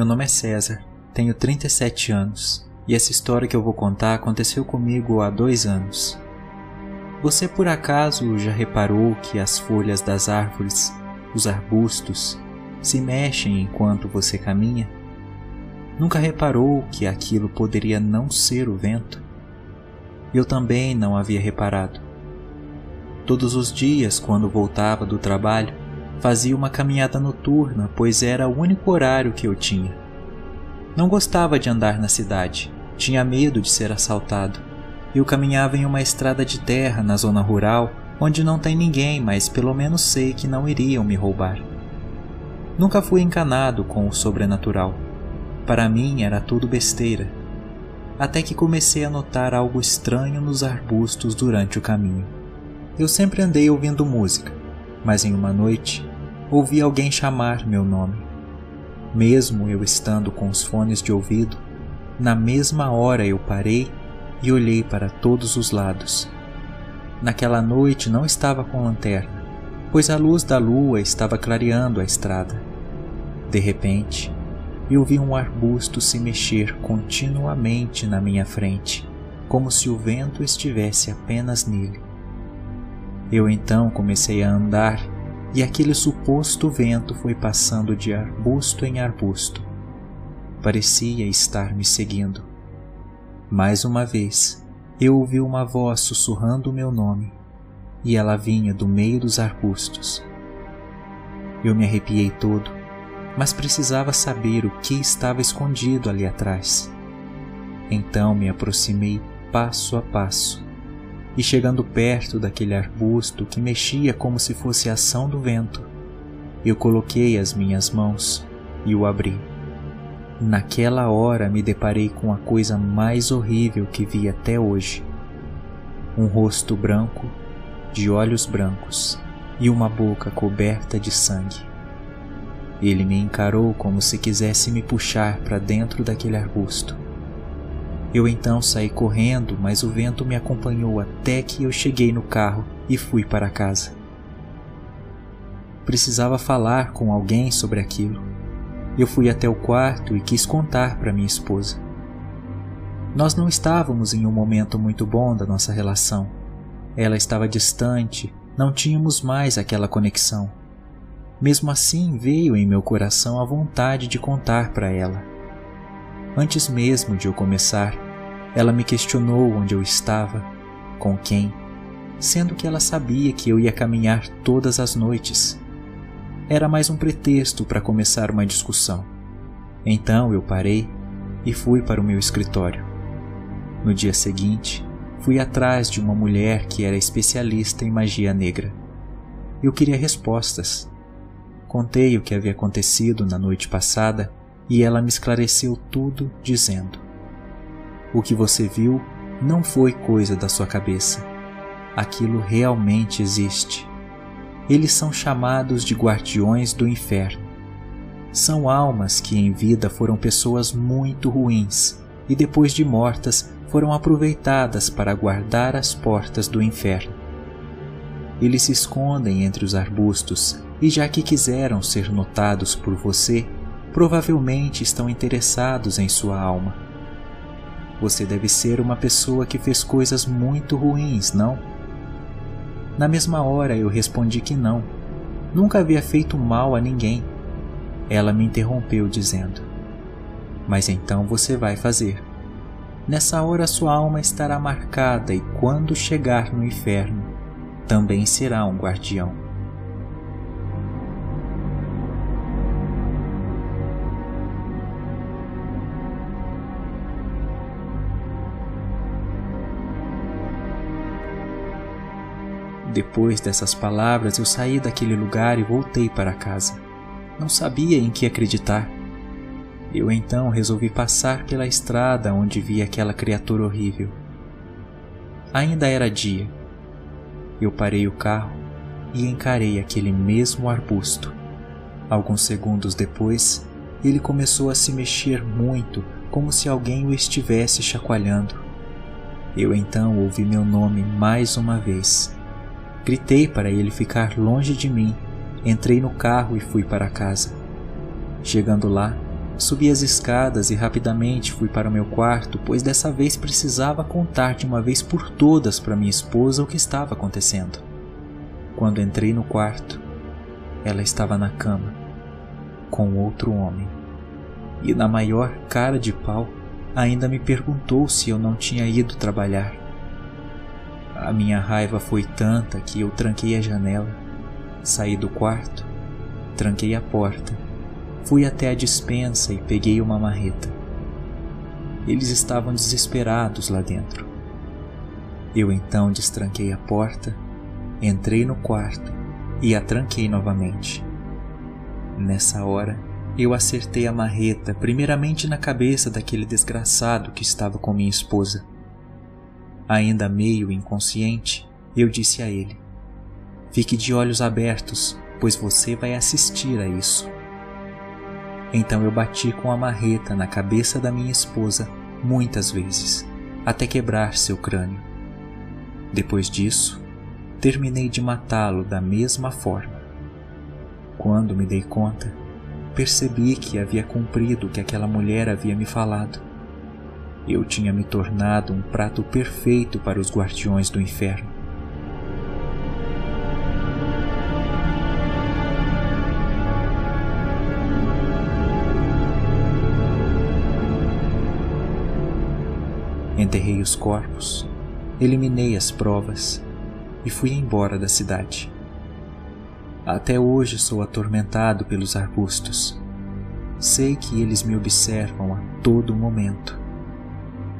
Meu nome é César, tenho 37 anos e essa história que eu vou contar aconteceu comigo há dois anos. Você por acaso já reparou que as folhas das árvores, os arbustos, se mexem enquanto você caminha? Nunca reparou que aquilo poderia não ser o vento? Eu também não havia reparado. Todos os dias, quando voltava do trabalho, Fazia uma caminhada noturna, pois era o único horário que eu tinha. Não gostava de andar na cidade, tinha medo de ser assaltado. Eu caminhava em uma estrada de terra na zona rural, onde não tem ninguém, mas pelo menos sei que não iriam me roubar. Nunca fui encanado com o sobrenatural. Para mim era tudo besteira. Até que comecei a notar algo estranho nos arbustos durante o caminho. Eu sempre andei ouvindo música, mas em uma noite ouvi alguém chamar meu nome. Mesmo eu estando com os fones de ouvido, na mesma hora eu parei e olhei para todos os lados. Naquela noite não estava com lanterna, pois a luz da lua estava clareando a estrada. De repente, eu vi um arbusto se mexer continuamente na minha frente, como se o vento estivesse apenas nele. Eu então comecei a andar e aquele suposto vento foi passando de arbusto em arbusto. Parecia estar me seguindo. Mais uma vez, eu ouvi uma voz sussurrando o meu nome, e ela vinha do meio dos arbustos. Eu me arrepiei todo, mas precisava saber o que estava escondido ali atrás. Então me aproximei passo a passo e chegando perto daquele arbusto que mexia como se fosse a ação do vento, eu coloquei as minhas mãos e o abri. Naquela hora me deparei com a coisa mais horrível que vi até hoje. Um rosto branco, de olhos brancos e uma boca coberta de sangue. Ele me encarou como se quisesse me puxar para dentro daquele arbusto. Eu então saí correndo, mas o vento me acompanhou até que eu cheguei no carro e fui para casa. Precisava falar com alguém sobre aquilo. Eu fui até o quarto e quis contar para minha esposa. Nós não estávamos em um momento muito bom da nossa relação. Ela estava distante, não tínhamos mais aquela conexão. Mesmo assim, veio em meu coração a vontade de contar para ela. Antes mesmo de eu começar, ela me questionou onde eu estava, com quem, sendo que ela sabia que eu ia caminhar todas as noites. Era mais um pretexto para começar uma discussão. Então eu parei e fui para o meu escritório. No dia seguinte, fui atrás de uma mulher que era especialista em magia negra. Eu queria respostas. Contei o que havia acontecido na noite passada e ela me esclareceu tudo, dizendo: O que você viu não foi coisa da sua cabeça. Aquilo realmente existe. Eles são chamados de guardiões do inferno. São almas que em vida foram pessoas muito ruins e depois de mortas foram aproveitadas para guardar as portas do inferno. Eles se escondem entre os arbustos e, já que quiseram ser notados por você, provavelmente estão interessados em sua alma. Você deve ser uma pessoa que fez coisas muito ruins, não? Na mesma hora eu respondi que não. Nunca havia feito mal a ninguém. Ela me interrompeu dizendo: Mas então você vai fazer. Nessa hora sua alma estará marcada e quando chegar no inferno, também será um guardião. Depois dessas palavras, eu saí daquele lugar e voltei para casa. Não sabia em que acreditar. Eu então resolvi passar pela estrada onde vi aquela criatura horrível. Ainda era dia. Eu parei o carro e encarei aquele mesmo arbusto. Alguns segundos depois, ele começou a se mexer muito, como se alguém o estivesse chacoalhando. Eu então ouvi meu nome mais uma vez. Gritei para ele ficar longe de mim, entrei no carro e fui para casa. Chegando lá, subi as escadas e rapidamente fui para o meu quarto, pois dessa vez precisava contar de uma vez por todas para minha esposa o que estava acontecendo. Quando entrei no quarto, ela estava na cama, com outro homem. E na maior cara de pau, ainda me perguntou se eu não tinha ido trabalhar. A minha raiva foi tanta que eu tranquei a janela, saí do quarto, tranquei a porta, fui até a dispensa e peguei uma marreta. Eles estavam desesperados lá dentro. Eu então destranquei a porta Entrei no quarto e a tranquei novamente. Nessa hora, eu acertei a marreta primeiramente na cabeça daquele desgraçado que estava com minha esposa. Ainda meio inconsciente, eu disse a ele: Fique de olhos abertos, pois você vai assistir a isso. Então eu bati com a marreta na cabeça da minha esposa muitas vezes, até quebrar seu crânio. Depois disso, terminei de matá-lo da mesma forma. Quando me dei conta, percebi que havia cumprido o que aquela mulher havia me falado. Eu tinha me tornado um prato perfeito para os guardiões do inferno. Enterrei os corpos, eliminei as provas e fui embora da cidade. Até hoje sou atormentado pelos arbustos. Sei que eles me observam a todo momento.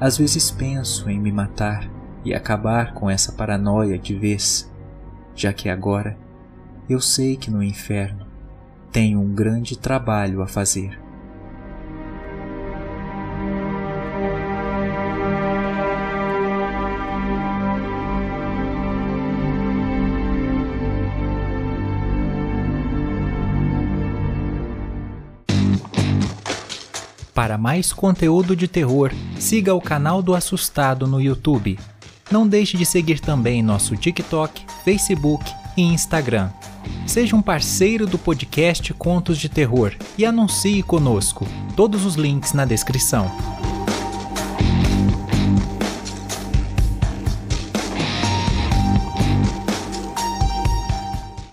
Às vezes penso em me matar e acabar com essa paranoia de vez, já que agora eu sei que no inferno tenho um grande trabalho a fazer. Para mais conteúdo de terror, siga o canal do Assustado no YouTube. Não deixe de seguir também nosso TikTok, Facebook e Instagram. Seja um parceiro do podcast Contos de Terror e anuncie conosco. Todos os links na descrição.